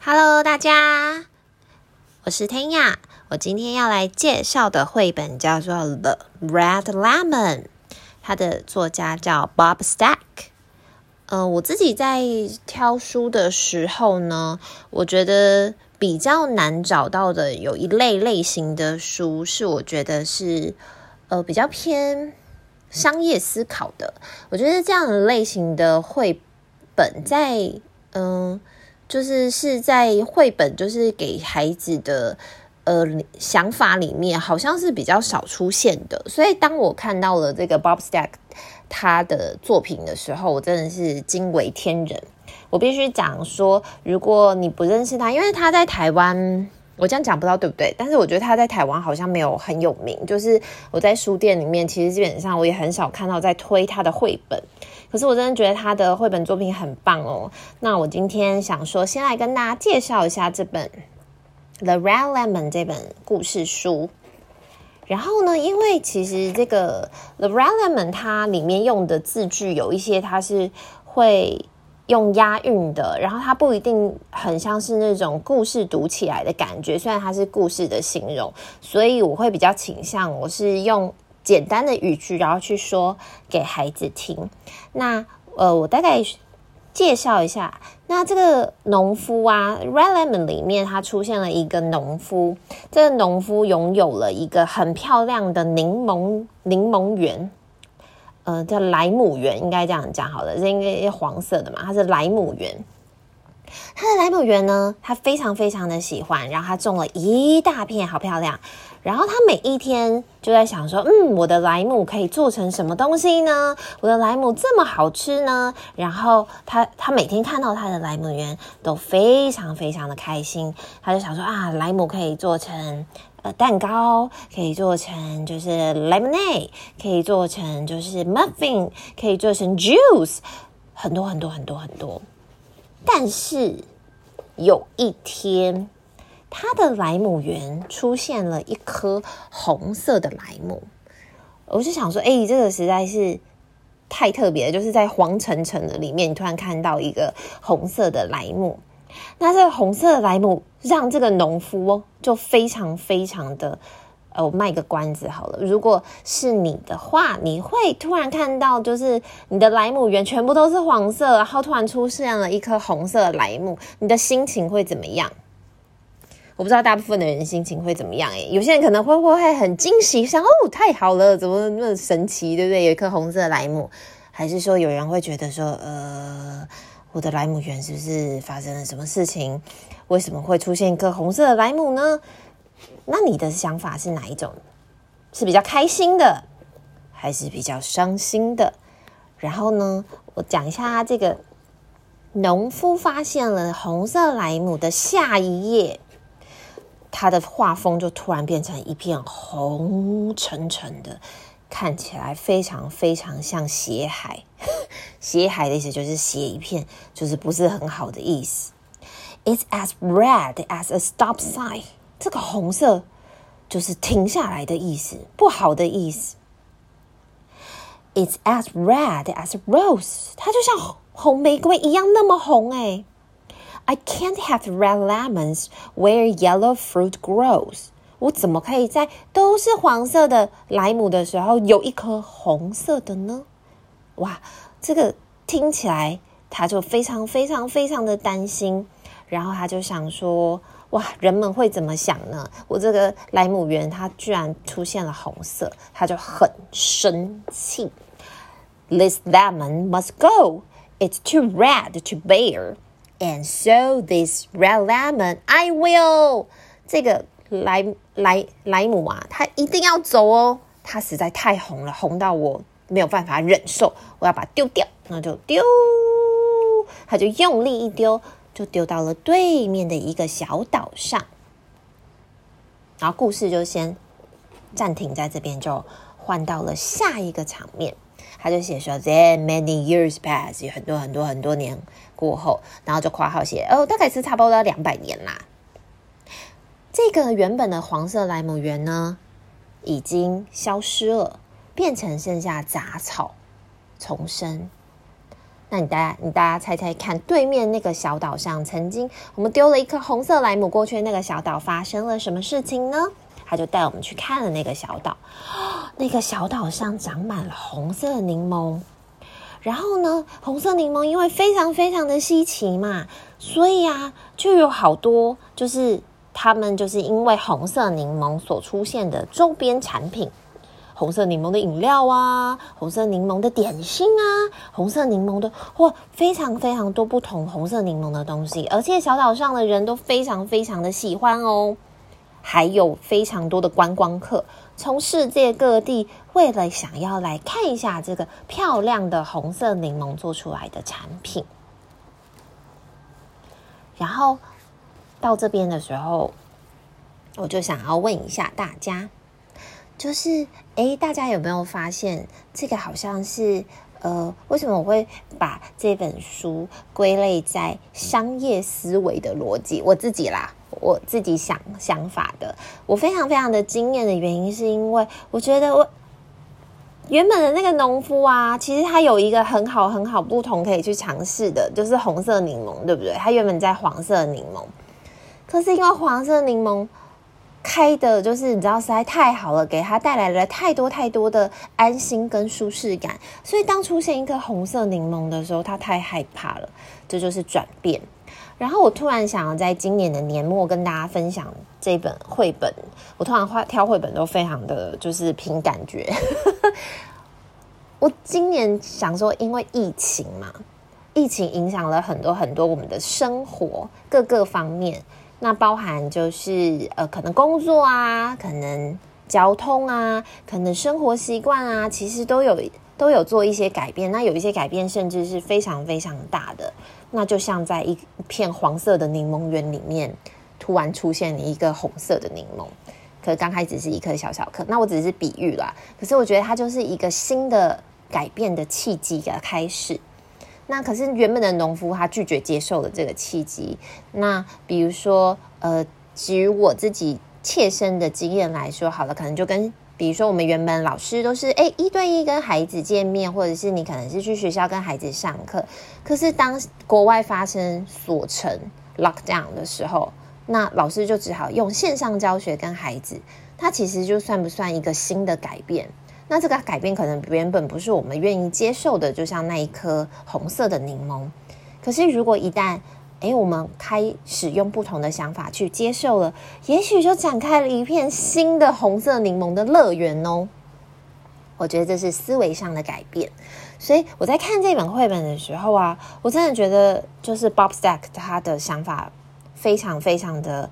Hello，大家，我是 Tanya。我今天要来介绍的绘本叫做《The Red Lemon》，它的作家叫 Bob Stack。嗯、我自己在挑书的时候呢，我觉得比较难找到的有一类类型的书，是我觉得是呃比较偏商业思考的。我觉得这样的类型的绘本在嗯。就是是在绘本，就是给孩子的呃想法里面，好像是比较少出现的。所以当我看到了这个 Bob Stack 他的作品的时候，我真的是惊为天人。我必须讲说，如果你不认识他，因为他在台湾，我这样讲不知道对不对？但是我觉得他在台湾好像没有很有名。就是我在书店里面，其实基本上我也很少看到在推他的绘本。可是我真的觉得他的绘本作品很棒哦。那我今天想说，先来跟大家介绍一下这本《The Red Lemon》这本故事书。然后呢，因为其实这个《The Red Lemon》它里面用的字句有一些它是会用押韵的，然后它不一定很像是那种故事读起来的感觉。虽然它是故事的形容，所以我会比较倾向我是用。简单的语句，然后去说给孩子听。那呃，我大概介绍一下。那这个农夫啊，《Red Lemon》里面，他出现了一个农夫。这个农夫拥有了一个很漂亮的柠檬柠檬园，呃，叫莱姆园，应该这样讲好了。这应该黄色的嘛？它是莱姆园。他的莱姆园呢，他非常非常的喜欢，然后他种了一大片，好漂亮。然后他每一天就在想说，嗯，我的莱姆可以做成什么东西呢？我的莱姆这么好吃呢？然后他他每天看到他的莱姆园都非常非常的开心，他就想说啊，莱姆可以做成呃蛋糕，可以做成就是 lemonade，可以做成就是 muffin，可以做成 juice，很多很多很多很多。但是有一天。他的莱姆园出现了一颗红色的莱姆，我就想说，哎，这个实在是太特别了，就是在黄澄澄的里面，你突然看到一个红色的莱姆。那这个红色的莱姆让这个农夫哦，就非常非常的，我卖个关子好了，如果是你的话，你会突然看到，就是你的莱姆园全部都是黄色，然后突然出现了一颗红色的莱姆，你的心情会怎么样？我不知道大部分的人心情会怎么样诶，有些人可能会不会很惊喜，想哦，太好了，怎么那么神奇，对不对？有一颗红色的莱姆，还是说有人会觉得说，呃，我的莱姆园是不是发生了什么事情？为什么会出现一颗红色的莱姆呢？那你的想法是哪一种？是比较开心的，还是比较伤心的？然后呢，我讲一下这个农夫发现了红色莱姆的下一页。他的画风就突然变成一片红沉沉的，看起来非常非常像血海。血海的意思就是血一片，就是不是很好的意思。It's as red as a stop sign。这个红色就是停下来的意思，不好的意思。It's as red as a rose。它就像红玫瑰一样那么红哎。I can't have red lemons where yellow fruit grows。我怎么可以在都是黄色的莱姆的时候有一颗红色的呢？哇，这个听起来他就非常非常非常的担心，然后他就想说：哇，人们会怎么想呢？我这个莱姆园它居然出现了红色，他就很生气。This lemon must go. It's too red to bear. And so this red lemon, I will. 这个莱莱莱姆啊，它一定要走哦。它实在太红了，红到我没有办法忍受，我要把它丢掉。那就丢，它就用力一丢，就丢到了对面的一个小岛上。然后故事就先暂停在这边，就换到了下一个场面。他就写说，Then many years pass，有很多很多很多年过后，然后就括号写，哦，大概是差不多两百年啦。这个原本的黄色莱姆园呢，已经消失了，变成剩下杂草丛生。那你大家，你大家猜猜看，对面那个小岛上，曾经我们丢了一颗红色莱姆过去，那个小岛发生了什么事情呢？他就带我们去看了那个小岛，那个小岛上长满了红色的柠檬。然后呢，红色柠檬因为非常非常的稀奇嘛，所以啊，就有好多就是他们就是因为红色柠檬所出现的周边产品。红色柠檬的饮料啊，红色柠檬的点心啊，红色柠檬的或非常非常多不同红色柠檬的东西，而且小岛上的人都非常非常的喜欢哦，还有非常多的观光客从世界各地为了想要来看一下这个漂亮的红色柠檬做出来的产品，然后到这边的时候，我就想要问一下大家。就是，诶，大家有没有发现这个好像是，呃，为什么我会把这本书归类在商业思维的逻辑？我自己啦，我自己想想法的，我非常非常的惊艳的原因，是因为我觉得我原本的那个农夫啊，其实他有一个很好很好不同可以去尝试的，就是红色柠檬，对不对？他原本在黄色柠檬，可是因为黄色柠檬。开的就是你知道实在太好了，给他带来了太多太多的安心跟舒适感，所以当出现一颗红色柠檬的时候，他太害怕了，这就是转变。然后我突然想要在今年的年末跟大家分享这本绘本，我通常挑绘本都非常的就是凭感觉。我今年想说，因为疫情嘛，疫情影响了很多很多我们的生活各个方面。那包含就是呃，可能工作啊，可能交通啊，可能生活习惯啊，其实都有都有做一些改变。那有一些改变甚至是非常非常大的。那就像在一片黄色的柠檬园里面，突然出现了一个红色的柠檬，可刚开始是一颗小小颗。那我只是比喻啦，可是我觉得它就是一个新的改变的契机的开始。那可是原本的农夫，他拒绝接受了这个契机。那比如说，呃，基于我自己切身的经验来说，好了，可能就跟比如说我们原本老师都是诶一对一跟孩子见面，或者是你可能是去学校跟孩子上课。可是当国外发生锁城 lockdown 的时候，那老师就只好用线上教学跟孩子。他其实就算不算一个新的改变？那这个改变可能原本不是我们愿意接受的，就像那一颗红色的柠檬。可是如果一旦，诶，我们开始用不同的想法去接受了，也许就展开了一片新的红色柠檬的乐园哦。我觉得这是思维上的改变。所以我在看这本绘本的时候啊，我真的觉得就是 Bob Stack 他的想法非常非常的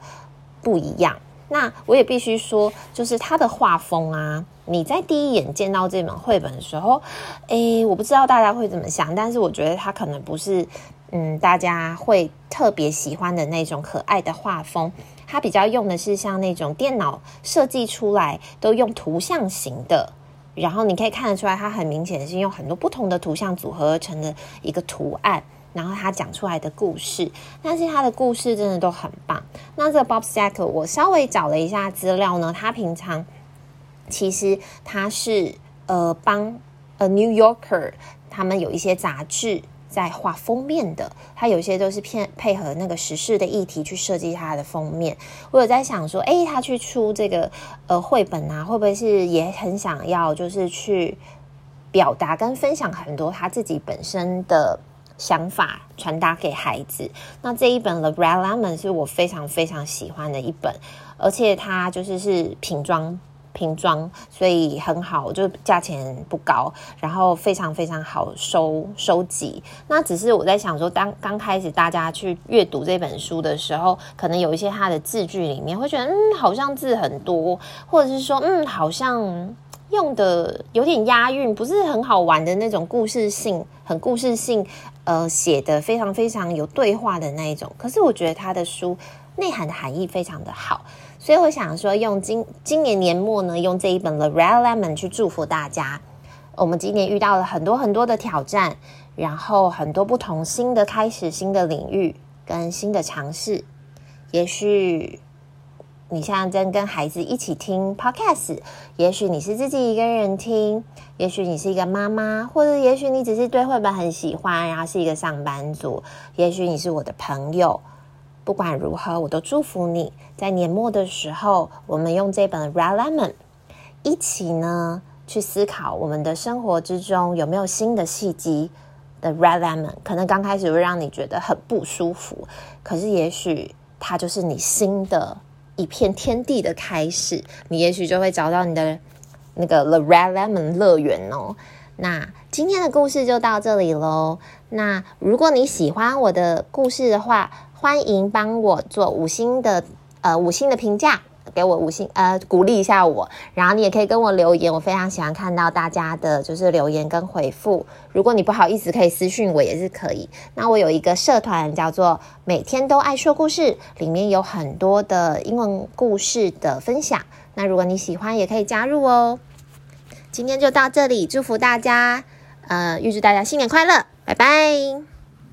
不一样。那我也必须说，就是他的画风啊，你在第一眼见到这本绘本的时候，诶，我不知道大家会怎么想，但是我觉得他可能不是，嗯，大家会特别喜欢的那种可爱的画风，他比较用的是像那种电脑设计出来都用图像型的，然后你可以看得出来，它很明显是用很多不同的图像组合而成的一个图案。然后他讲出来的故事，但是他的故事真的都很棒。那这个 Bob Stack，我稍微找了一下资料呢，他平常其实他是呃帮呃 New Yorker 他们有一些杂志在画封面的，他有些都是偏配合那个时事的议题去设计他的封面。我有在想说，诶，他去出这个呃绘本啊，会不会是也很想要就是去表达跟分享很多他自己本身的。想法传达给孩子。那这一本《The Red Lemon》是我非常非常喜欢的一本，而且它就是是瓶装瓶装，所以很好，就价钱不高，然后非常非常好收收集。那只是我在想说，当刚开始大家去阅读这本书的时候，可能有一些它的字句里面会觉得，嗯，好像字很多，或者是说，嗯，好像。用的有点押韵，不是很好玩的那种故事性，很故事性，呃，写的非常非常有对话的那一种。可是我觉得他的书内涵的含义非常的好，所以我想说，用今今年年末呢，用这一本《The Red Lemon》去祝福大家。我们今年遇到了很多很多的挑战，然后很多不同新的开始、新的领域跟新的尝试，也许你现在正跟孩子一起听 podcast，也许你是自己一个人听，也许你是一个妈妈，或者也许你只是对绘本很喜欢，然后是一个上班族，也许你是我的朋友。不管如何，我都祝福你在年末的时候，我们用这本《Red Lemon》一起呢去思考我们的生活之中有没有新的契机的 Red Lemon。可能刚开始会让你觉得很不舒服，可是也许它就是你新的。一片天地的开始，你也许就会找到你的那个 The Red Lemon 乐园哦。那今天的故事就到这里喽。那如果你喜欢我的故事的话，欢迎帮我做五星的呃五星的评价。给我五星，呃，鼓励一下我，然后你也可以跟我留言，我非常喜欢看到大家的就是留言跟回复。如果你不好意思，可以私信我也是可以。那我有一个社团叫做“每天都爱说故事”，里面有很多的英文故事的分享。那如果你喜欢，也可以加入哦。今天就到这里，祝福大家，呃，预祝大家新年快乐，拜拜。